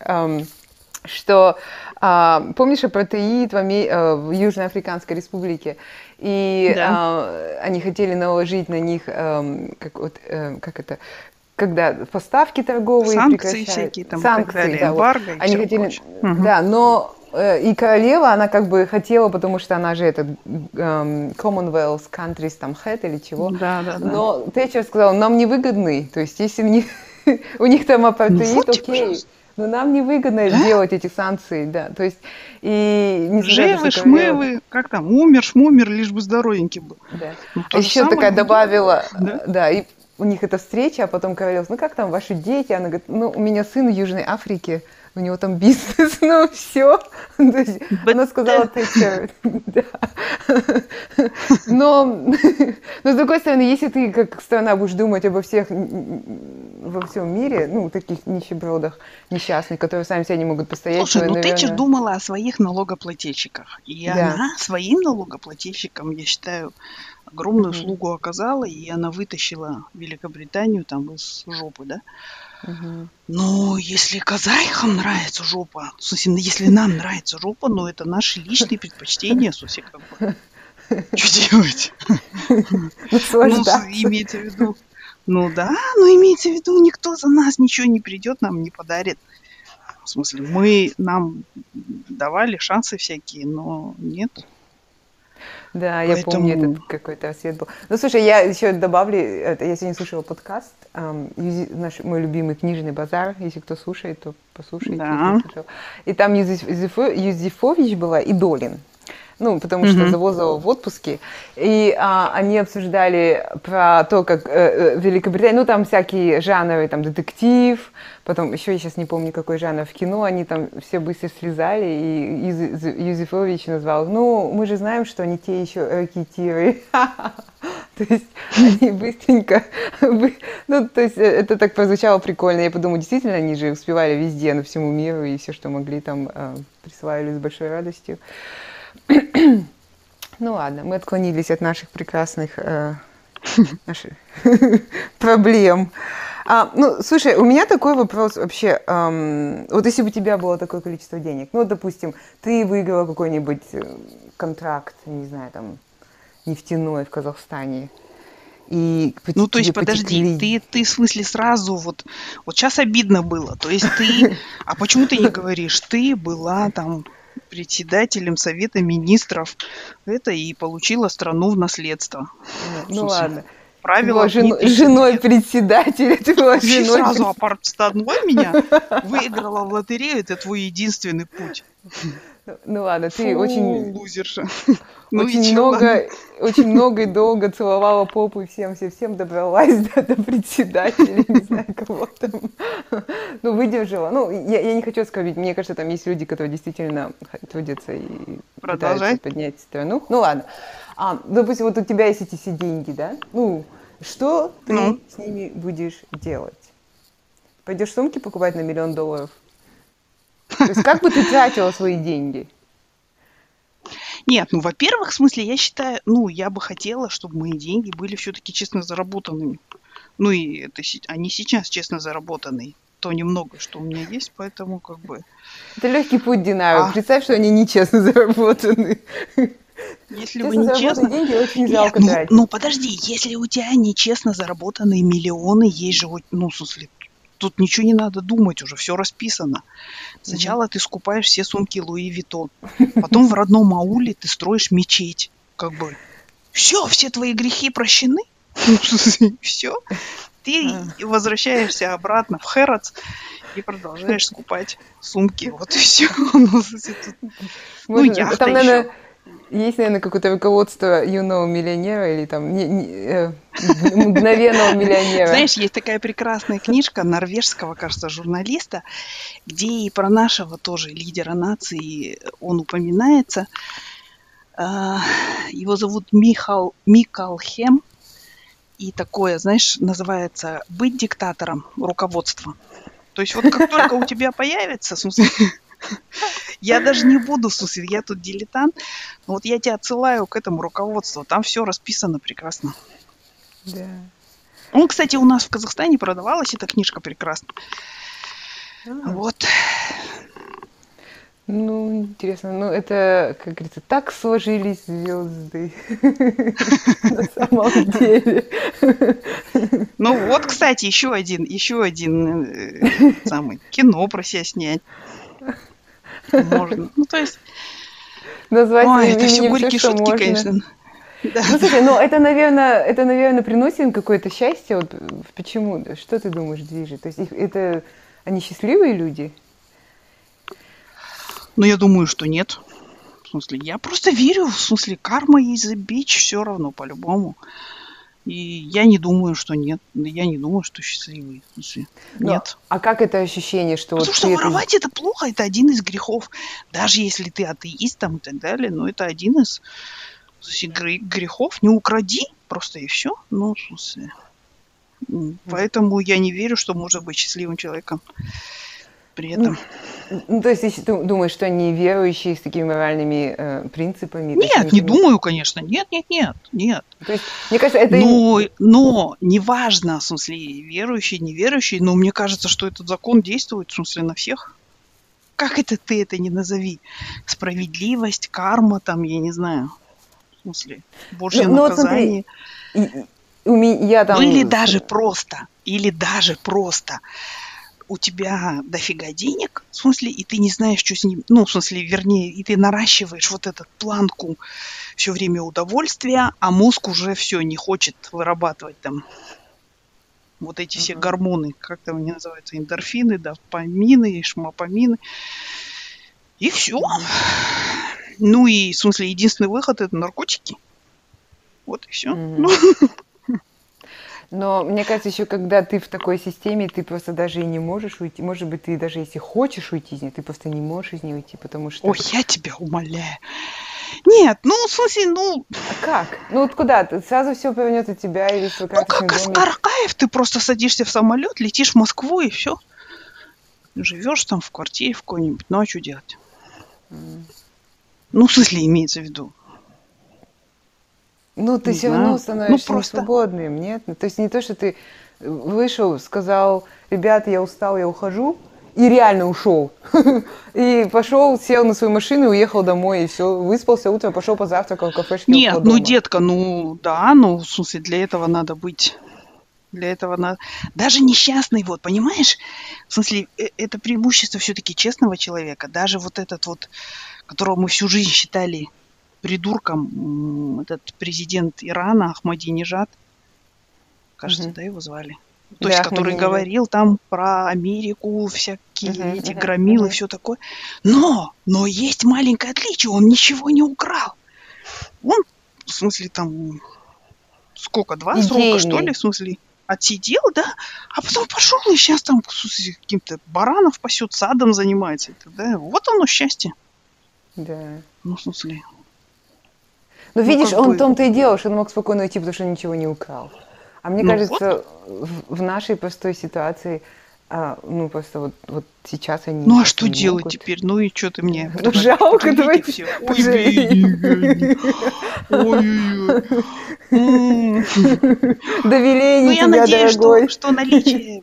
A: что помнишь апартеид в, э, в Южноафриканской республике, и да. они хотели наложить на них как вот э, как это когда поставки торговые
B: санкции всякие там санкции, так далее, да, эмбарго вот.
A: они хотели, угу. да, но и королева, она как бы хотела, потому что она же этот um, Commonwealth Countries там head или чего.
B: Да, да, да.
A: Но Тэтчер сказал, нам не выгодны. То есть, если них, у них там апартеид, ну, окей. Но нам не выгодно да? делать эти санкции, да. То есть, и
B: не Живы, шмывы, как там, умер, шмумер, лишь бы здоровенький был.
A: Да. Ну, Еще такая добавила, да? да, и у них эта встреча, а потом королева, ну как там ваши дети? Она говорит, ну у меня сын в Южной Африке, у него там бизнес, ну все. Она сказала Тэтчер. Но, но с другой стороны, если ты как страна будешь думать обо всех во всем мире, ну, таких нищебродах несчастных, которые сами себя не могут постоять.
B: Слушай, ну наверное... Тэтчер думала о своих налогоплательщиках. И да. она своим налогоплательщикам, я считаю, огромную услугу оказала, и она вытащила Великобританию там из жопы, да. Но если казахам нравится жопа, в смысле, ну, если нам нравится жопа, ну это наши личные предпочтения, смысле, как бы. Что делать? Ну, имеется в виду. Ну да, но имеется в виду, никто за нас ничего не придет, нам не подарит. В смысле, мы нам давали шансы всякие, но нет.
A: Да, Поэтому... я помню, этот какой-то рассвет был. Ну, слушай, я еще добавлю, это, я сегодня слушала подкаст, эм, наш, мой любимый книжный базар, если кто слушает, то послушайте. Да. И там Юзефович была и Долин ну, потому что mm-hmm. Завозова в отпуске, и а, они обсуждали про то, как э, э, Великобритания, ну, там всякие жанры, там, детектив, потом еще я сейчас не помню, какой жанр в кино, они там все быстро слезали, и Юз, Юзефович назвал, ну, мы же знаем, что они те еще ракетиры. То есть они быстренько... Ну, то есть э, это так прозвучало прикольно. Я подумала, действительно, они же успевали везде, на всему миру, и все, что могли, там э, присваивали с большой радостью. Ну ладно, мы отклонились от наших прекрасных э, наших проблем. А, ну, слушай, у меня такой вопрос вообще. Эм, вот если бы у тебя было такое количество денег, ну, допустим, ты выиграла какой-нибудь э, контракт, не знаю, там, нефтяной в Казахстане,
B: и ну, то есть, подожди, ты, ты в смысле сразу вот, вот сейчас обидно было, то есть ты, а почему ты не говоришь, ты была там председателем Совета Министров это и получила страну в наследство.
A: Ну, ладно. Правила жен, женой председателя. Ты была
B: женой сразу апарт-102 меня выиграла в лотерею. Это твой единственный путь.
A: Ну ладно, ты Фу, очень... лузерша. Ну очень много, очень много и долго целовала попу и всем, всем, всем добралась до, до председателя, не знаю, кого там. Ну, выдержала. Ну, я, я не хочу сказать, мне кажется, там есть люди, которые действительно трудятся и Продолжай. пытаются поднять страну. Ну, ладно. А, допустим, вот у тебя есть эти все деньги, да? Ну, что ты ну? с ними будешь делать? Пойдешь сумки покупать на миллион долларов? То есть как бы ты тратила свои деньги?
B: Нет, ну, во-первых, в смысле, я считаю, ну, я бы хотела, чтобы мои деньги были все-таки честно заработанными. Ну, и это, они сейчас честно заработанные. То немного, что у меня есть, поэтому как бы...
A: Это легкий путь, Динара. А... Представь, что они нечестно заработаны.
B: Если вы нечестно... деньги очень жалко Нет, ну, ну, подожди, если у тебя нечестно заработанные миллионы, есть же, ну, в смысле, тут ничего не надо думать уже, все расписано. Сначала ты скупаешь все сумки Луи Виттон, потом в родном ауле ты строишь мечеть, как бы. Все, все твои грехи прощены, все. Ты возвращаешься обратно в Хэротс и продолжаешь скупать сумки. Вот и все.
A: Ну, яхта Там, наверное, есть, наверное, какое-то руководство юного миллионера или там не, не, э, мгновенного миллионера.
B: Знаешь, есть такая прекрасная книжка норвежского, кажется, журналиста, где и про нашего тоже лидера нации он упоминается. А, его зовут Михал, Микал Хем. И такое, знаешь, называется «Быть диктатором. Руководство». То есть вот как только у тебя появится, в смысле, я даже не буду, слушай, я тут дилетант. Вот я тебя отсылаю к этому руководству. Там все расписано прекрасно. Да. Ну, кстати, у нас в Казахстане продавалась эта книжка прекрасно. А. Вот.
A: Ну, интересно. Ну, это, как говорится, так сложились звезды. На самом деле.
B: Ну, вот, кстати, еще один, еще один э, самый кино про себя снять. Можно. Ну, то есть...
A: Назвать Ой, это все горькие все, шутки, можно. конечно. Да. Ну, слушай, ну это, наверное, это, наверное, приносит им какое-то счастье. Вот почему? Что ты думаешь движет? То есть их, это они счастливые люди?
B: Ну, я думаю, что нет. В смысле, я просто верю, в смысле, карма есть за бич, все равно, по-любому. И я не думаю, что нет. Я не думаю, что счастливый. Слушай,
A: Но, нет. А как это ощущение, что...
B: Потому вот что воровать это... это плохо, это один из грехов. Даже если ты атеист там и так далее, но это один из грехов. Не укради, просто и все. Ну, в смысле... Поэтому я не верю, что можно быть счастливым человеком. При этом.
A: Ну, ну, то есть ты думаешь, что они верующие с такими моральными э, принципами?
B: Нет, не думаю, конечно. Нет, нет, нет, нет.
A: То есть, мне кажется, это...
B: Но, но неважно, в смысле, верующие, неверующие, но мне кажется, что этот закон действует, в смысле, на всех. Как это ты это не назови? Справедливость, карма, там, я не знаю. В смысле, Божье ну, наказание.
A: Ну, вот смотри, у меня, там...
B: Ну или даже просто, или даже просто у тебя дофига денег, в смысле, и ты не знаешь, что с ним, ну, в смысле, вернее, и ты наращиваешь вот эту планку все время удовольствия, а мозг уже все не хочет вырабатывать там вот эти uh-huh. все гормоны, как там они называются, эндорфины, дофамины, шмапамины. И все. Ну и, в смысле, единственный выход это наркотики. Вот и все. Mm-hmm.
A: Но мне кажется, еще когда ты в такой системе, ты просто даже и не можешь уйти. Может быть, ты даже если хочешь уйти из нее, ты просто не можешь из нее уйти, потому что...
B: Ой, я тебя умоляю. Нет, ну, в смысле, ну...
A: А как? Ну, вот куда? Ты сразу все повернется тебя или
B: Ну, как из Каракаев, ты просто садишься в самолет, летишь в Москву и все. Живешь там в квартире в какой-нибудь, ну, а что делать? Mm. Ну, в смысле, имеется в виду.
A: Ну, ты не все равно ну, становишься ну, просто... свободным, нет? То есть не то, что ты вышел, сказал, ребята, я устал, я ухожу, и реально ушел. и пошел, сел на свою машину и уехал домой, и все, выспался утром, пошел позавтракал в кафешке.
B: Нет, ну, детка, ну, да, ну, в смысле, для этого надо быть для этого надо... Даже несчастный вот, понимаешь? В смысле, э, это преимущество все-таки честного человека. Даже вот этот вот, которого мы всю жизнь считали придурком этот президент Ирана Ахмадинежад, кажется, угу. да, его звали. То да, есть, который говорил там про Америку, всякие эти громилы, все такое. Но, но есть маленькое отличие, он ничего не украл. Он, в смысле, там, сколько, два Идейный. срока, что ли, в смысле, отсидел, да, а потом пошел и сейчас там каким-то баранов пасет, садом занимается. Да? Вот оно счастье.
A: Да.
B: Ну, в смысле,
A: ну, видишь, он в том-то и дело, что он мог спокойно уйти, потому что ничего не украл. А мне ну, кажется, вот. в, нашей простой ситуации, а, ну, просто вот, вот сейчас они...
B: Ну, а что делать могут. теперь? Ну, и что ты мне?
A: Ну, жалко, давайте. Довели Ну,
B: я надеюсь, что, что наличие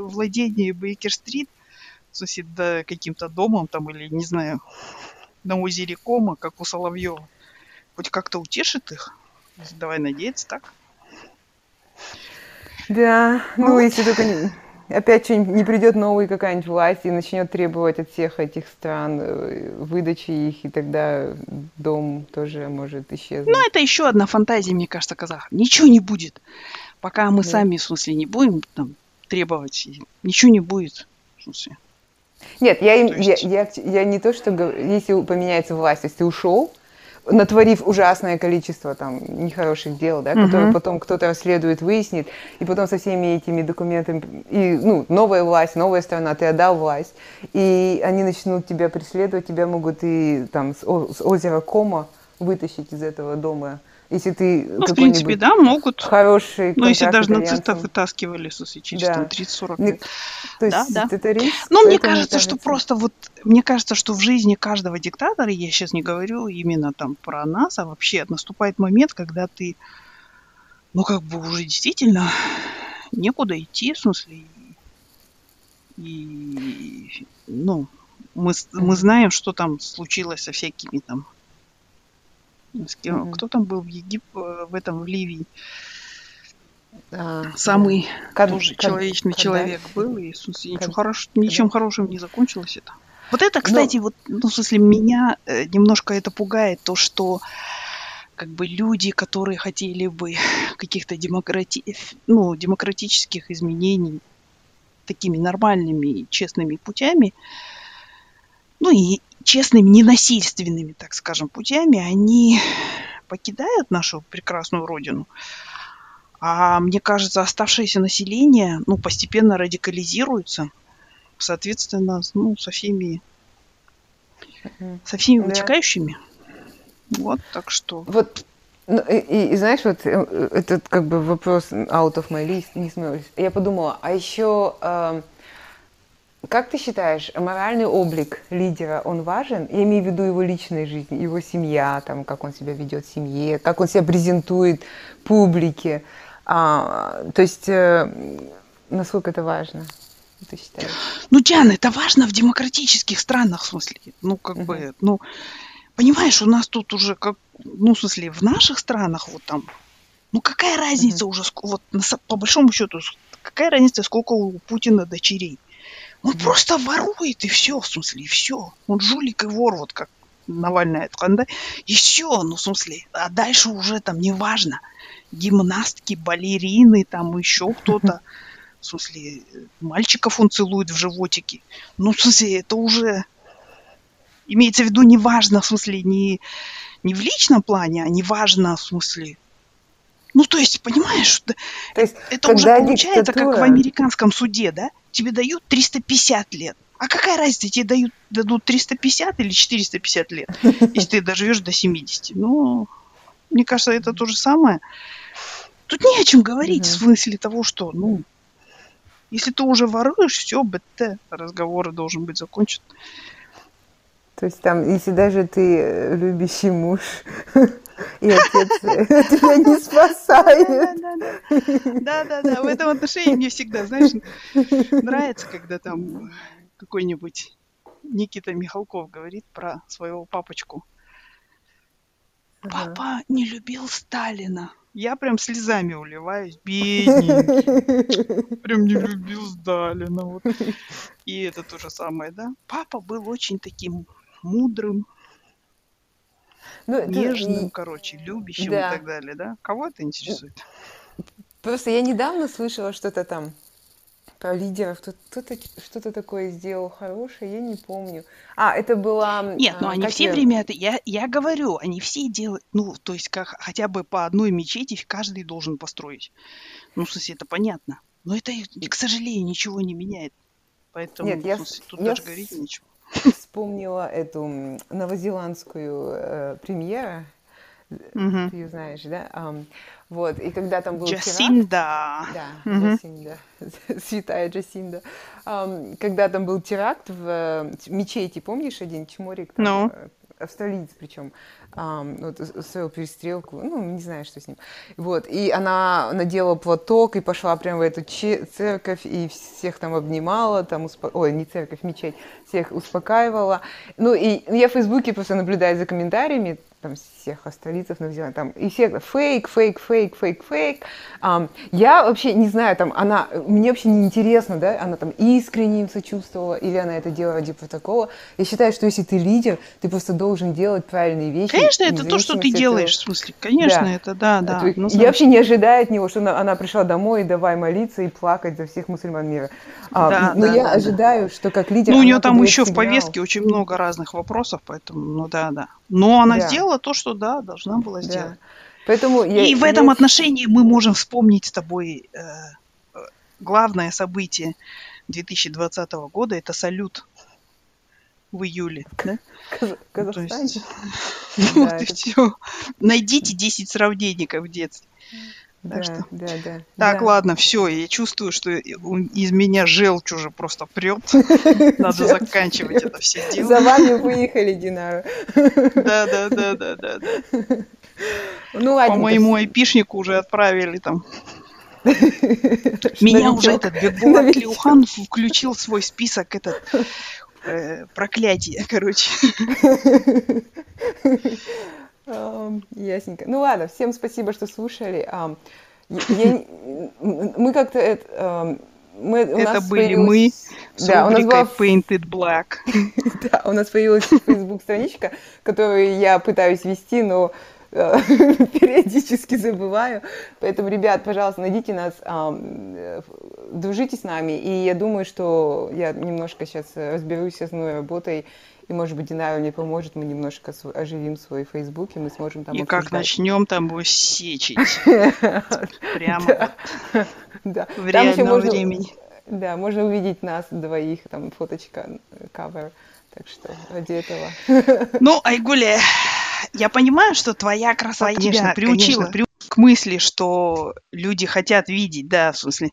B: владения Бейкер-стрит, в смысле, да, каким-то домом там или, не знаю, на озере Кома, как у Соловьева, хоть как-то утешит их. Давай надеяться так.
A: Да, ну вот. если только не, опять что-нибудь не придет новый какая-нибудь власть и начнет требовать от всех этих стран э, выдачи их, и тогда дом тоже может исчезнуть.
B: Ну, это еще одна фантазия, мне кажется, казахов. Ничего не будет. Пока мы да. сами, в смысле, не будем там, требовать, ничего не будет. В смысле.
A: Нет, я, им, есть... я, я, я не то, что если поменяется власть, если ты ушел, натворив ужасное количество там нехороших дел, да, угу. которые потом кто-то расследует, выяснит, и потом со всеми этими документами, и, ну, новая власть, новая страна, ты отдал власть, и они начнут тебя преследовать, тебя могут и там с, с озера Кома вытащить из этого дома если ты
B: ну, в принципе, да, могут.
A: Хороший
B: Ну, если даже нацистов вытаскивали, смысле, через да. 30-40 лет.
A: То есть да, да. риск.
B: Но мне кажется, кажется, что просто вот, мне кажется, что в жизни каждого диктатора, я сейчас не говорю именно там про нас, а вообще наступает момент, когда ты, ну, как бы уже действительно некуда идти, в смысле, и, ну, мы, мы знаем, что там случилось со всякими там с кем, mm-hmm. Кто там был в Египте, э, в этом, в Ливии? А, Самый Кад... тоже Кад... человечный Кад... человек был, и ничего Кад... хорош... ничем Кад... хорошим не закончилось это. Вот это, кстати, Но... вот, ну, в смысле, меня э, немножко это пугает, то, что как бы люди, которые хотели бы каких-то демократи... ну, демократических изменений такими нормальными, честными путями, ну и честными, ненасильственными, так скажем, путями, они покидают нашу прекрасную родину. А мне кажется, оставшееся население, ну, постепенно радикализируется, соответственно, ну, со всеми, со всеми да. вытекающими. Вот, так что.
A: Вот ну, и, и знаешь, вот э, этот как бы вопрос out of my list, не смелась. Я подумала, а еще э, как ты считаешь, моральный облик лидера, он важен? Я имею в виду его личная жизнь, его семья, там, как он себя ведет в семье, как он себя презентует публике. А, то есть, э, насколько это важно? Ты считаешь?
B: Ну, Диана, это важно в демократических странах, в смысле. Ну, как uh-huh. бы, ну, понимаешь, у нас тут уже, как, ну, в смысле, в наших странах, вот там, ну, какая разница uh-huh. уже, вот, по большому счету, какая разница, сколько у Путина дочерей? Он просто ворует, и все, в смысле, и все. Он жулик и вор, вот как Навальный да? И все, ну, в смысле, а дальше уже там неважно. Гимнастки, балерины, там еще кто-то. В смысле, мальчиков он целует в животике. Ну, в смысле, это уже имеется в виду неважно, в смысле, не, не в личном плане, а неважно, в смысле, ну, то есть, понимаешь, то есть, это уже получается диктатура... как в американском суде, да? Тебе дают 350 лет. А какая разница, тебе дают, дадут 350 или 450 лет, если ты доживешь до 70? Ну, мне кажется, это то же самое. Тут не о чем говорить в смысле того, что, ну, если ты уже воруешь, все, БТ, разговор должен быть закончен.
A: То есть там, если даже ты э, любящий муж, и отец тебя не спасает.
B: Да-да-да, в этом отношении мне всегда, знаешь, нравится, когда там какой-нибудь Никита Михалков говорит про своего папочку. Папа не любил Сталина. Я прям слезами уливаюсь, бедненький. Прям не любил Сталина. Вот. И это то же самое, да? Папа был очень таким мудрым, ну, нежным, это... короче, любящим да. и так далее, да? Кого это интересует?
A: Просто я недавно слышала что-то там про лидеров. Кто-то что-то такое сделал хорошее, я не помню. А, это была...
B: Нет, ну они все я... время... Я, я говорю, они все делают... Ну, то есть как хотя бы по одной мечети каждый должен построить. Ну, в смысле, это понятно. Но это, к сожалению, ничего не меняет. Поэтому Нет, я, смысле, тут я даже говорить нечего
A: вспомнила эту новозеландскую э, премьеру. Mm-hmm. Ты ее знаешь, да? Um, вот, и когда там был
B: Джасинда.
A: теракт... Да, mm-hmm. Джасинда. Святая Джасинда. Um, когда там был теракт в э, мечети, помнишь, один чморик? Там, no. Э, австралиец причем, um, вот, устроил перестрелку, ну, не знаю, что с ним. Вот, и она надела платок и пошла прямо в эту церковь, и всех там обнимала, там, успо... ой, не церковь, мечеть, всех успокаивала. Ну, и я в Фейсбуке просто наблюдаю за комментариями, там всех австралийцев Новой там, и все фейк, фейк, фейк, фейк, фейк. Um, я вообще не знаю, там, она, мне вообще не интересно, да, она там искренне им сочувствовала, или она это делала ради протокола. Я считаю, что если ты лидер, ты просто должен делать правильные вещи.
B: Конечно, это то, что ты делаешь, в смысле, конечно, да. это, да, да.
A: Это, я вообще не ожидаю от него, что она, она пришла домой и давай молиться и плакать за всех мусульман мира. А, да, но да, я да, ожидаю, да. что как лидер...
B: Ну, у нее там еще сигнал. в повестке очень много разных вопросов, поэтому, ну да, да. Но она да. сделала то, что, да, должна была сделать. Да. Поэтому я, И в этом я... отношении мы можем вспомнить с тобой э, главное событие 2020 года, это салют в июле, да?
A: Казахстане.
B: Вот и все. Найдите 10 сравнений, в детстве.
A: Так да, что... да, да.
B: Так, да. ладно, все, я чувствую, что из меня желчь уже просто прет. Надо заканчивать это все дело.
A: За вами выехали, Динара.
B: Да, да, да, да, да, да. Ну, По моему айпишнику уже отправили там. Меня уже этот Бекбулат Клеухан включил в свой список этот проклятие, короче.
A: Ясненько. Ну ладно, всем спасибо, что слушали. Я, мы как-то это,
B: мы, это были мы с да, у нас была Painted Black.
A: да, у нас появилась Facebook страничка, которую я пытаюсь вести, но э, периодически забываю. Поэтому, ребят, пожалуйста, найдите нас, э, дружите с нами. И я думаю, что я немножко сейчас разберусь с новой работой и, может быть, Динара мне поможет, мы немножко оживим свой Facebook, и мы сможем там
B: И как начнем там сечить. Прямо в реальном времени.
A: Да, можно увидеть нас двоих, там фоточка, кавер. Так что ради этого.
B: Ну, Айгуля, я понимаю, что твоя красота, конечно, приучила. к мысли, что люди хотят видеть, да, в смысле,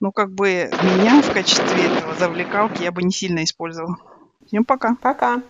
B: ну, как бы меня в качестве этого завлекалки я бы не сильно использовала. Всем пока.
A: Пока.